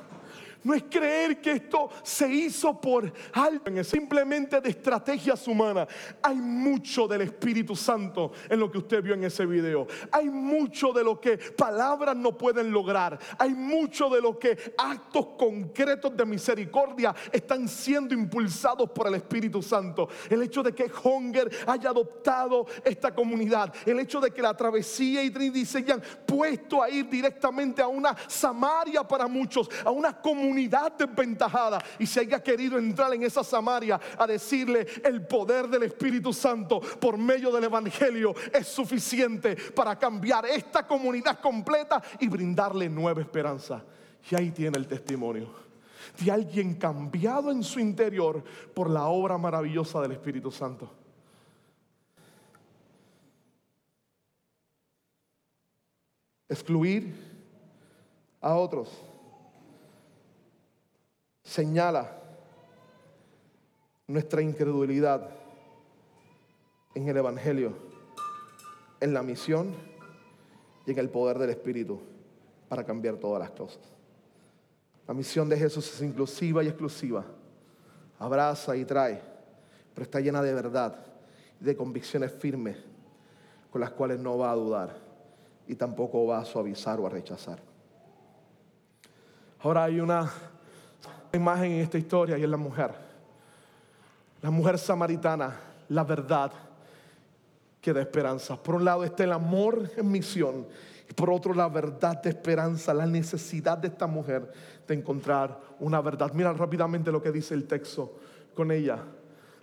no es creer que esto se hizo por algo, simplemente de estrategias humanas. Hay mucho del Espíritu Santo en lo que usted vio en ese video. Hay mucho de lo que palabras no pueden lograr. Hay mucho de lo que actos concretos de misericordia están siendo impulsados por el Espíritu Santo. El hecho de que Hunger haya adoptado esta comunidad, el hecho de que la travesía y Trinity se hayan puesto a ir directamente a una Samaria para muchos, a una comunidad desventajada y se haya querido entrar en esa Samaria a decirle el poder del Espíritu Santo por medio del Evangelio es suficiente para cambiar esta comunidad completa y brindarle nueva esperanza. Y ahí tiene el testimonio de alguien cambiado en su interior por la obra maravillosa del Espíritu Santo. Excluir a otros señala nuestra incredulidad en el Evangelio, en la misión y en el poder del Espíritu para cambiar todas las cosas. La misión de Jesús es inclusiva y exclusiva. Abraza y trae, pero está llena de verdad y de convicciones firmes con las cuales no va a dudar y tampoco va a suavizar o a rechazar. Ahora hay una imagen en esta historia y es la mujer. La mujer samaritana, la verdad que da esperanza. Por un lado está el amor en misión y por otro la verdad de esperanza, la necesidad de esta mujer de encontrar una verdad. Mira rápidamente lo que dice el texto con ella.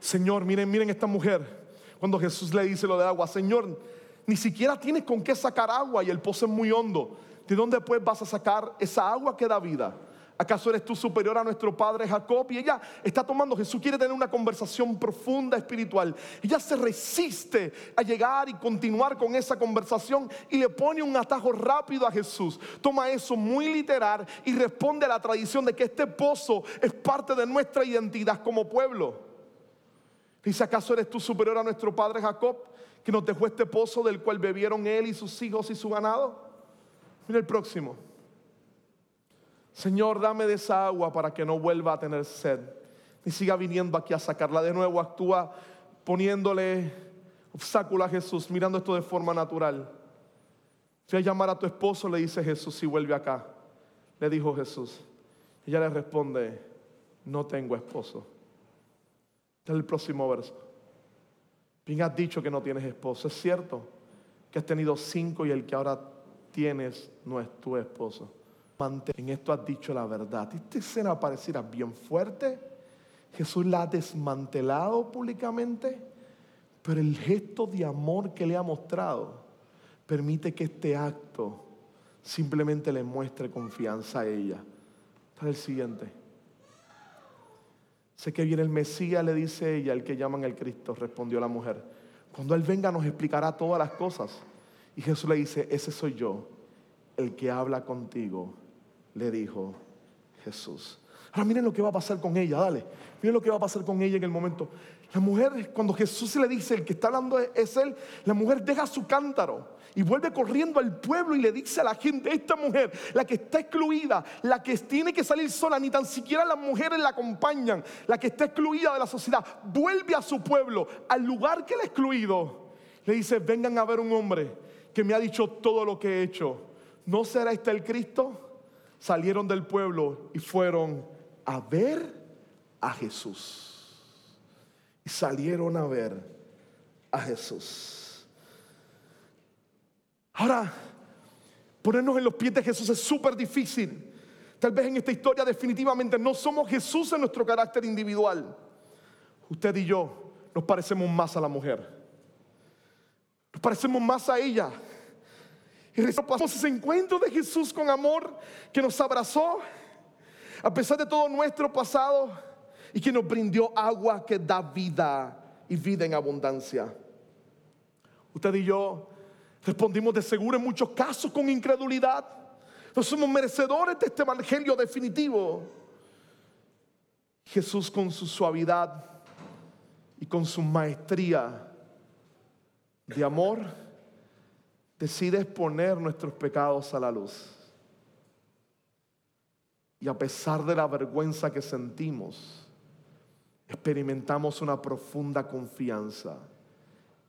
Señor, miren, miren esta mujer. Cuando Jesús le dice lo de agua, Señor, ni siquiera tienes con qué sacar agua y el pozo es muy hondo. ¿De dónde pues vas a sacar esa agua que da vida? ¿Acaso eres tú superior a nuestro padre Jacob? Y ella está tomando, Jesús quiere tener una conversación profunda espiritual. Ella se resiste a llegar y continuar con esa conversación y le pone un atajo rápido a Jesús. Toma eso muy literal y responde a la tradición de que este pozo es parte de nuestra identidad como pueblo. Dice, ¿acaso eres tú superior a nuestro padre Jacob, que nos dejó este pozo del cual bebieron él y sus hijos y su ganado? Mira el próximo. Señor, dame de esa agua para que no vuelva a tener sed. Ni siga viniendo aquí a sacarla de nuevo. Actúa poniéndole obstáculo a Jesús, mirando esto de forma natural. Si a llamar a tu esposo, le dice Jesús, si vuelve acá. Le dijo Jesús. Ella le responde, no tengo esposo. Este es el próximo verso. Bien has dicho que no tienes esposo. Es cierto que has tenido cinco y el que ahora tienes no es tu esposo en esto has dicho la verdad. Esta escena pareciera bien fuerte. Jesús la ha desmantelado públicamente, pero el gesto de amor que le ha mostrado permite que este acto simplemente le muestre confianza a ella. Está el siguiente. Sé que viene el Mesías, le dice ella, el que llaman el Cristo, respondió la mujer. Cuando Él venga nos explicará todas las cosas. Y Jesús le dice, ese soy yo, el que habla contigo le dijo Jesús. Ahora miren lo que va a pasar con ella, dale. Miren lo que va a pasar con ella en el momento. La mujer, cuando Jesús le dice, el que está hablando es él, la mujer deja su cántaro y vuelve corriendo al pueblo y le dice a la gente, esta mujer, la que está excluida, la que tiene que salir sola, ni tan siquiera las mujeres la acompañan, la que está excluida de la sociedad, vuelve a su pueblo, al lugar que le ha excluido. Le dice, vengan a ver un hombre que me ha dicho todo lo que he hecho. ¿No será este el Cristo? Salieron del pueblo y fueron a ver a Jesús. Y salieron a ver a Jesús. Ahora, ponernos en los pies de Jesús es súper difícil. Tal vez en esta historia definitivamente no somos Jesús en nuestro carácter individual. Usted y yo nos parecemos más a la mujer. Nos parecemos más a ella. Y pasamos ese encuentro de Jesús con amor que nos abrazó a pesar de todo nuestro pasado y que nos brindó agua que da vida y vida en abundancia. Usted y yo respondimos de seguro en muchos casos con incredulidad. No somos merecedores de este evangelio definitivo. Jesús con su suavidad y con su maestría de amor decide exponer nuestros pecados a la luz. Y a pesar de la vergüenza que sentimos, experimentamos una profunda confianza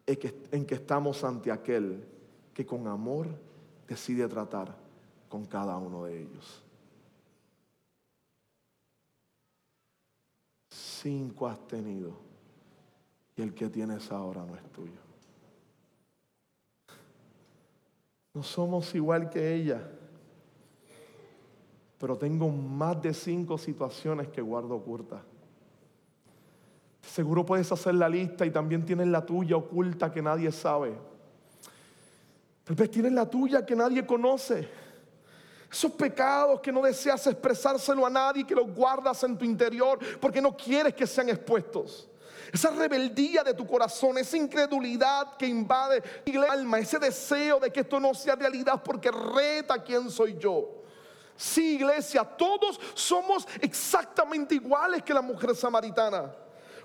en que, en que estamos ante aquel que con amor decide tratar con cada uno de ellos. Cinco has tenido y el que tienes ahora no es tuyo. No somos igual que ella, pero tengo más de cinco situaciones que guardo ocultas. Seguro puedes hacer la lista y también tienes la tuya oculta que nadie sabe. Tal vez tienes la tuya que nadie conoce. Esos pecados que no deseas expresárselo a nadie, que los guardas en tu interior porque no quieres que sean expuestos. Esa rebeldía de tu corazón, esa incredulidad que invade el alma, ese deseo de que esto no sea realidad porque reta quién soy yo. Sí, iglesia, todos somos exactamente iguales que la mujer samaritana.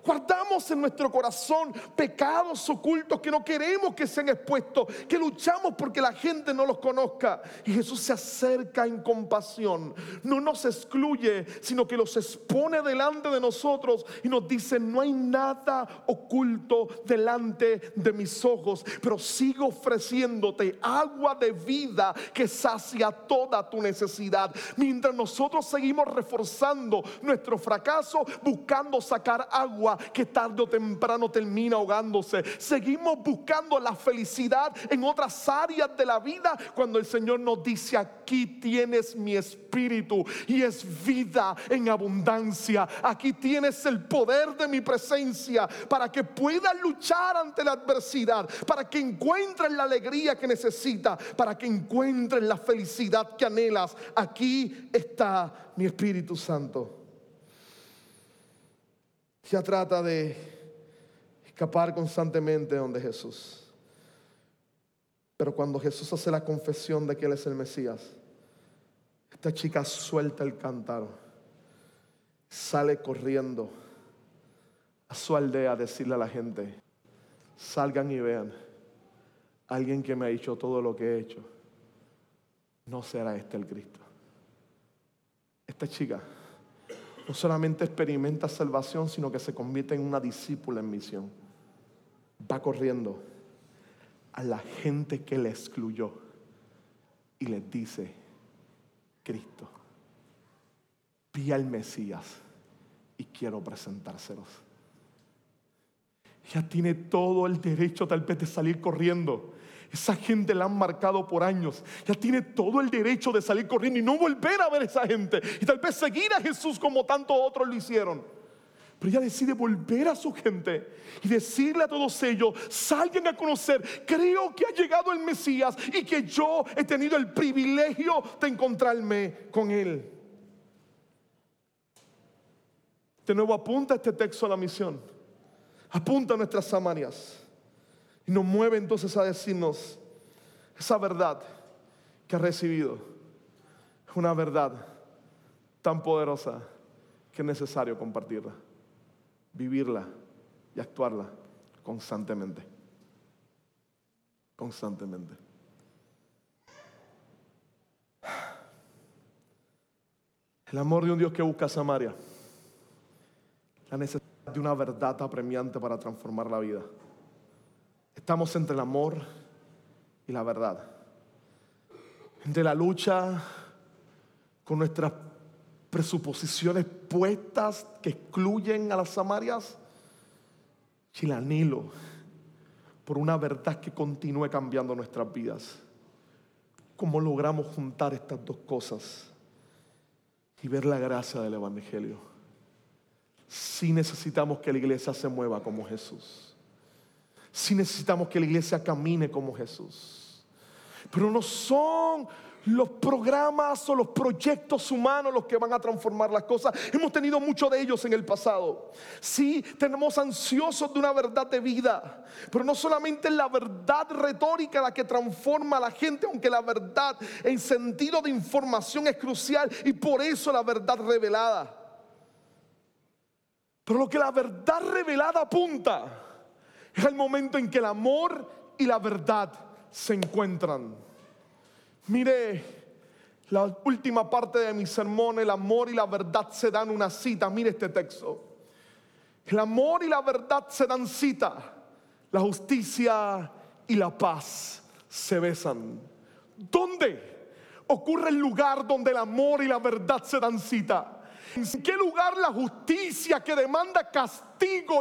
Guardamos en nuestro corazón pecados ocultos que no queremos que sean expuestos, que luchamos porque la gente no los conozca. Y Jesús se acerca en compasión, no nos excluye, sino que los expone delante de nosotros y nos dice, no hay nada oculto delante de mis ojos, pero sigo ofreciéndote agua de vida que sacia toda tu necesidad. Mientras nosotros seguimos reforzando nuestro fracaso, buscando sacar agua que tarde o temprano termina ahogándose. Seguimos buscando la felicidad en otras áreas de la vida cuando el Señor nos dice, aquí tienes mi espíritu y es vida en abundancia. Aquí tienes el poder de mi presencia para que puedas luchar ante la adversidad, para que encuentres la alegría que necesitas, para que encuentres la felicidad que anhelas. Aquí está mi Espíritu Santo. Ya trata de escapar constantemente donde Jesús. Pero cuando Jesús hace la confesión de que Él es el Mesías, esta chica suelta el cántaro, sale corriendo a su aldea a decirle a la gente, salgan y vean, alguien que me ha hecho todo lo que he hecho, no será este el Cristo. Esta chica no solamente experimenta salvación, sino que se convierte en una discípula en misión. Va corriendo a la gente que le excluyó y les dice, Cristo, vi al Mesías y quiero presentárselos. Ya tiene todo el derecho tal vez de salir corriendo esa gente la han marcado por años. Ya tiene todo el derecho de salir corriendo y no volver a ver a esa gente. Y tal vez seguir a Jesús como tantos otros lo hicieron. Pero ella decide volver a su gente y decirle a todos ellos, salgan a conocer, creo que ha llegado el Mesías y que yo he tenido el privilegio de encontrarme con él. De nuevo apunta este texto a la misión, apunta a nuestras Samarias. Y nos mueve entonces a decirnos, esa verdad que ha recibido es una verdad tan poderosa que es necesario compartirla, vivirla y actuarla constantemente. Constantemente. El amor de un Dios que busca a Samaria. La necesidad de una verdad apremiante para transformar la vida. Estamos entre el amor y la verdad. Entre la lucha con nuestras presuposiciones puestas que excluyen a las samarias y el anhelo por una verdad que continúe cambiando nuestras vidas. ¿Cómo logramos juntar estas dos cosas y ver la gracia del Evangelio? Si necesitamos que la iglesia se mueva como Jesús si necesitamos que la iglesia camine como Jesús. Pero no son los programas o los proyectos humanos los que van a transformar las cosas. Hemos tenido muchos de ellos en el pasado. Sí, tenemos ansiosos de una verdad de vida, pero no solamente la verdad retórica la que transforma a la gente, aunque la verdad en sentido de información es crucial y por eso la verdad revelada. Pero lo que la verdad revelada apunta es el momento en que el amor y la verdad se encuentran. Mire, La última parte de mi sermón, el amor y la verdad se dan una cita. Mire este texto. El amor y la verdad se dan cita. La justicia y la paz se besan. ¿Dónde ocurre el lugar donde el amor y la verdad se dan cita? ¿En qué lugar la justicia que demanda castigo?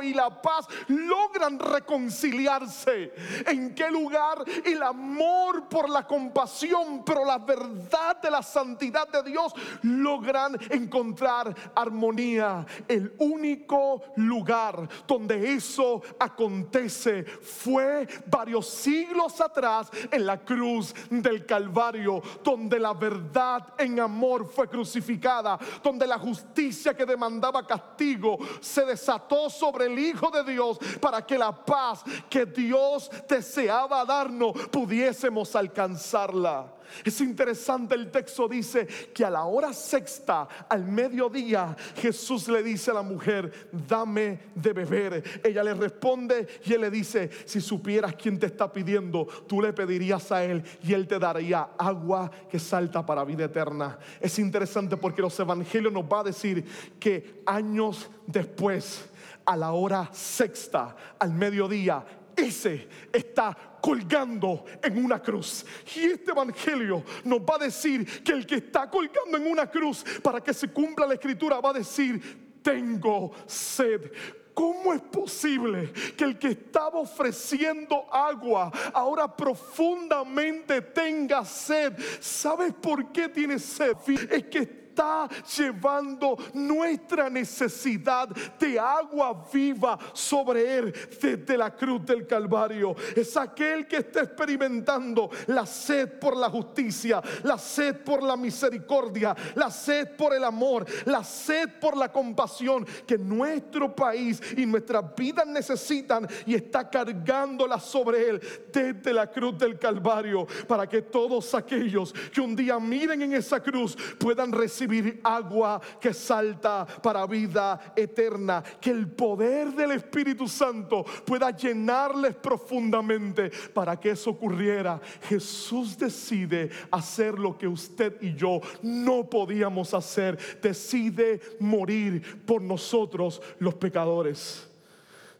Y la paz logran reconciliarse. ¿En qué lugar el amor por la compasión, pero la verdad de la santidad de Dios logran encontrar armonía? El único lugar donde eso acontece fue varios siglos atrás en la cruz del Calvario, donde la verdad en amor fue crucificada, donde la justicia que demandaba castigo se desató sobre el Hijo de Dios para que la paz que Dios deseaba darnos pudiésemos alcanzarla. Es interesante, el texto dice que a la hora sexta, al mediodía, Jesús le dice a la mujer, dame de beber. Ella le responde y él le dice, si supieras quién te está pidiendo, tú le pedirías a él y él te daría agua que salta para vida eterna. Es interesante porque los evangelios nos va a decir que años después, a la hora sexta, al mediodía, ese está colgando en una cruz. Y este evangelio nos va a decir que el que está colgando en una cruz, para que se cumpla la escritura, va a decir, tengo sed. ¿Cómo es posible que el que estaba ofreciendo agua ahora profundamente tenga sed? ¿Sabes por qué tiene sed? Es que está llevando nuestra necesidad de agua viva sobre Él desde la cruz del Calvario. Es aquel que está experimentando la sed por la justicia, la sed por la misericordia, la sed por el amor, la sed por la compasión que nuestro país y nuestras vidas necesitan y está cargándola sobre Él desde la cruz del Calvario para que todos aquellos que un día miren en esa cruz puedan recibir agua que salta para vida eterna. Que el poder del Espíritu Santo pueda llenarles profundamente para que eso ocurriera. Jesús decide hacer lo que usted y yo no podíamos hacer. Decide morir por nosotros los pecadores.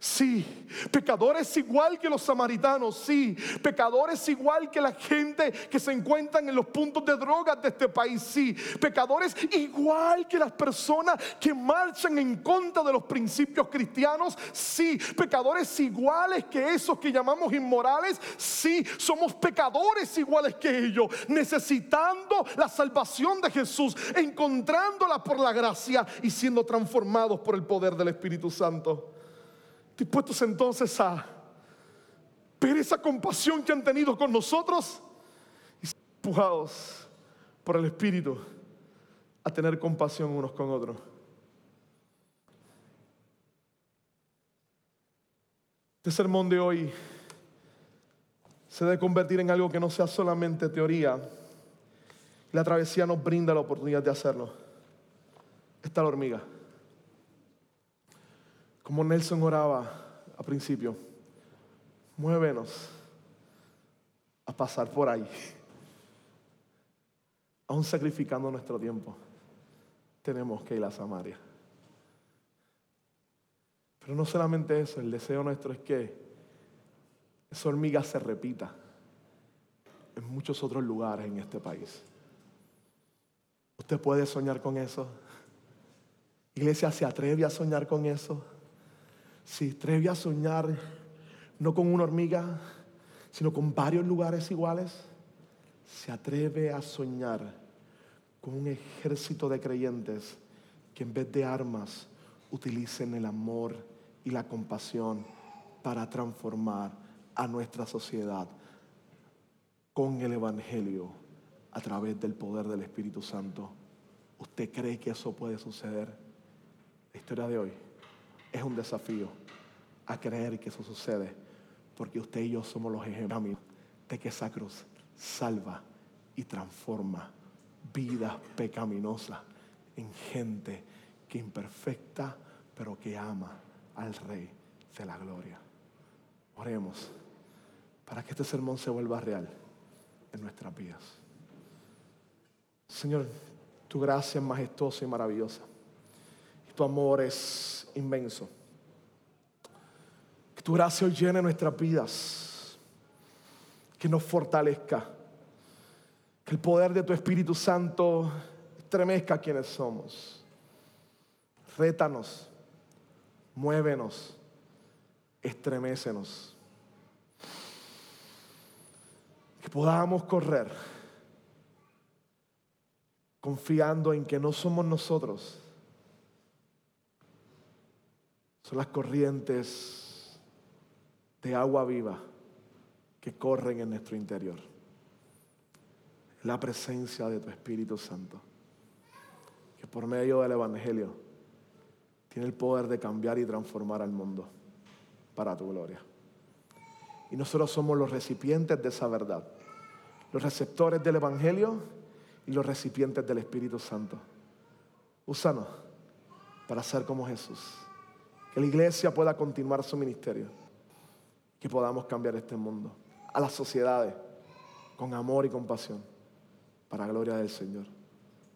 Sí, pecadores igual que los samaritanos, sí, pecadores igual que la gente que se encuentran en los puntos de drogas de este país, sí, pecadores igual que las personas que marchan en contra de los principios cristianos, sí, pecadores iguales que esos que llamamos inmorales, sí, somos pecadores iguales que ellos, necesitando la salvación de Jesús, encontrándola por la gracia y siendo transformados por el poder del Espíritu Santo dispuestos entonces a ver esa compasión que han tenido con nosotros y empujados por el Espíritu a tener compasión unos con otros. Este sermón de hoy se debe convertir en algo que no sea solamente teoría. La travesía nos brinda la oportunidad de hacerlo. Está la hormiga. Como Nelson oraba al principio, muévenos a pasar por ahí, aún sacrificando nuestro tiempo. Tenemos que ir a Samaria. Pero no solamente eso, el deseo nuestro es que esa hormiga se repita en muchos otros lugares en este país. ¿Usted puede soñar con eso? Iglesia, ¿se atreve a soñar con eso? Se atreve a soñar no con una hormiga, sino con varios lugares iguales, se atreve a soñar con un ejército de creyentes que en vez de armas utilicen el amor y la compasión para transformar a nuestra sociedad con el Evangelio a través del poder del Espíritu Santo. ¿Usted cree que eso puede suceder? La historia de hoy es un desafío a creer que eso sucede, porque usted y yo somos los ejemplos de que esa cruz salva y transforma vidas pecaminosas en gente que imperfecta, pero que ama al Rey de la Gloria. Oremos para que este sermón se vuelva real en nuestras vidas. Señor, tu gracia es majestuosa y maravillosa. Tu amor es inmenso. Que tu gracia llene nuestras vidas. Que nos fortalezca. Que el poder de tu Espíritu Santo estremezca quienes somos. Rétanos. Muévenos. Estremecenos. Que podamos correr confiando en que no somos nosotros, son las corrientes de agua viva que corren en nuestro interior. La presencia de tu Espíritu Santo, que por medio del Evangelio tiene el poder de cambiar y transformar al mundo para tu gloria. Y nosotros somos los recipientes de esa verdad, los receptores del Evangelio y los recipientes del Espíritu Santo. Úsanos para ser como Jesús. Que la iglesia pueda continuar su ministerio. Que podamos cambiar este mundo. A las sociedades con amor y compasión. Para la gloria del Señor.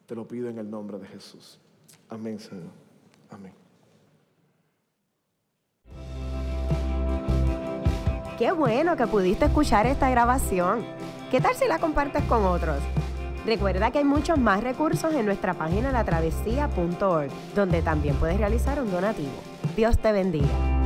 Te lo pido en el nombre de Jesús. Amén, Señor. Amén. Qué bueno que pudiste escuchar esta grabación. ¿Qué tal si la compartes con otros? Recuerda que hay muchos más recursos en nuestra página latravesía.org, donde también puedes realizar un donativo. Dios te bendiga.